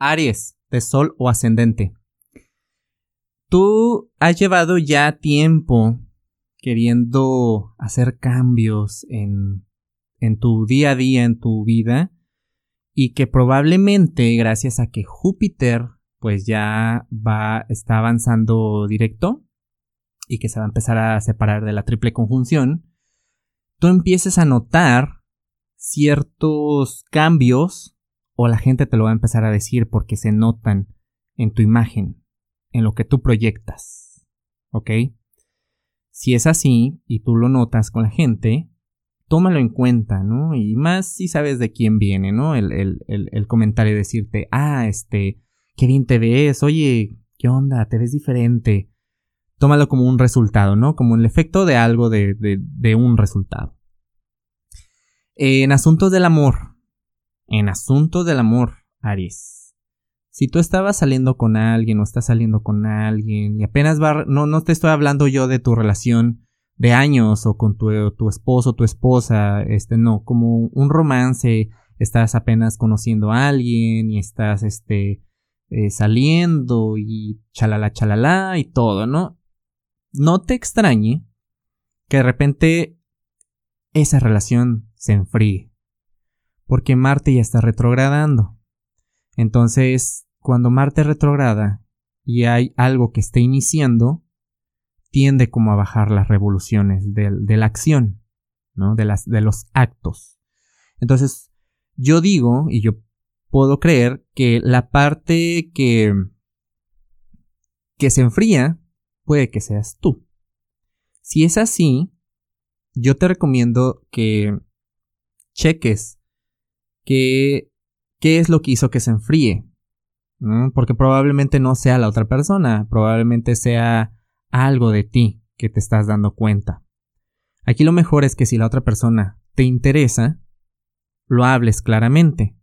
Aries, de Sol o Ascendente. Tú has llevado ya tiempo queriendo hacer cambios en, en tu día a día, en tu vida, y que probablemente gracias a que Júpiter pues ya va, está avanzando directo y que se va a empezar a separar de la triple conjunción, tú empieces a notar ciertos cambios o la gente te lo va a empezar a decir porque se notan en tu imagen, en lo que tú proyectas. ¿Ok? Si es así y tú lo notas con la gente, tómalo en cuenta, ¿no? Y más si sabes de quién viene, ¿no? El, el, el, comentario de decirte, ah, este, qué bien te ves, oye, ¿qué onda? Te ves diferente. Tómalo como un resultado, ¿no? Como el efecto de algo de, de, de un resultado. En asuntos del amor. En asuntos del amor, Aries. Si tú estabas saliendo con alguien o estás saliendo con alguien y apenas va... No, no te estoy hablando yo de tu relación de años o con tu, tu esposo tu esposa, este, no, como un romance, estás apenas conociendo a alguien y estás, este, eh, saliendo y chalala chalala y todo, ¿no? No te extrañe que de repente esa relación se enfríe. Porque Marte ya está retrogradando. Entonces, cuando Marte retrograda y hay algo que esté iniciando, tiende como a bajar las revoluciones de, de la acción, ¿no? De, las, de los actos. Entonces, yo digo, y yo puedo creer que la parte que, que se enfría puede que seas tú. Si es así, yo te recomiendo que cheques qué, qué es lo que hizo que se enfríe. Porque probablemente no sea la otra persona, probablemente sea algo de ti que te estás dando cuenta. Aquí lo mejor es que si la otra persona te interesa, lo hables claramente.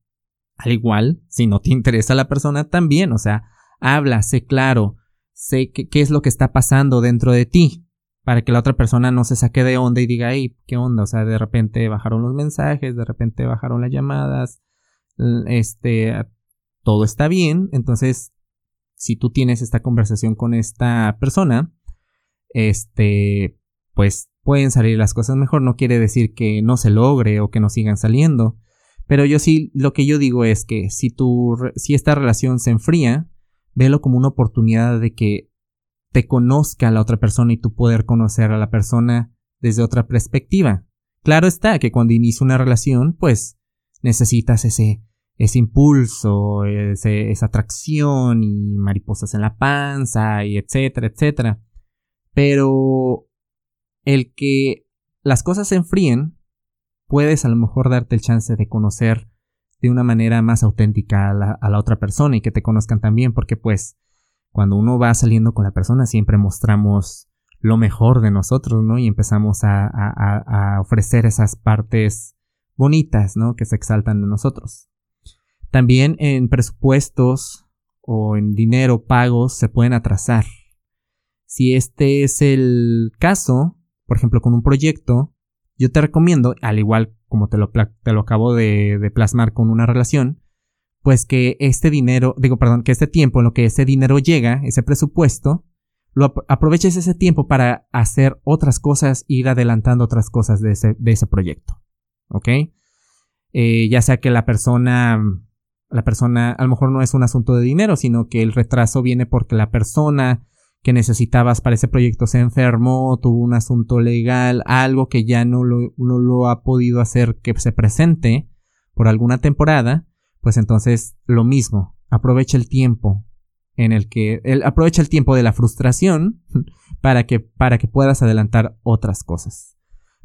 Al igual, si no te interesa la persona, también, o sea, habla, sé claro, sé qué, es lo que está pasando dentro de ti, para que la otra persona no se saque de onda y diga, hey, ¿qué onda? O sea, de repente bajaron los mensajes, de repente bajaron las llamadas, este, todo está bien, entonces, si tú tienes esta conversación con esta persona, este, pues pueden salir las cosas mejor, no quiere decir que no se logre o que no sigan saliendo, pero yo sí, lo que yo digo es que si tu, si esta relación se enfría, velo como una oportunidad de que te conozca a la otra persona y tú poder conocer a la persona desde otra perspectiva. Claro está que cuando inicia una relación, pues necesitas ese, ese impulso, ese, esa atracción y mariposas en la panza y etcétera, etcétera. Pero el que las cosas se enfríen puedes a lo mejor darte el chance de conocer de una manera más auténtica a la, otra persona y que te conozcan también, porque pues cuando uno va saliendo con la persona siempre mostramos lo mejor de nosotros, ¿no? Y empezamos a, ofrecer esas partes bonitas, ¿no? Que se exaltan de nosotros. También en presupuestos o en dinero pagos se pueden atrasar. Si este es el caso, por ejemplo, con un proyecto, yo te recomiendo, al igual como te lo, te lo acabo de, plasmar con una relación, pues que este dinero, digo, perdón, que este tiempo en lo que ese dinero llega, ese presupuesto, lo aproveches ese tiempo para hacer otras cosas, ir adelantando otras cosas de ese, de ese proyecto. ¿Ok? Eh, ya sea que la persona, la persona, a lo mejor no es un asunto de dinero, sino que el retraso viene porque la persona que necesitabas para ese proyecto se enfermó, tuvo un asunto legal, algo que ya no lo, no lo ha podido hacer que se presente por alguna temporada, pues entonces lo mismo, aprovecha el tiempo en el que, el, aprovecha el tiempo de la frustración para que, para que puedas adelantar otras cosas.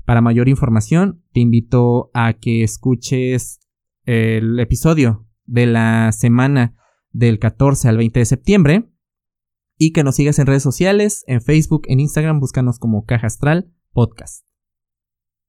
Para mayor información, te invito a que escuches el episodio de la semana del 14 al 20 de septiembre, y que nos sigas en redes sociales, en Facebook, en Instagram, búscanos como Caja Astral Podcast.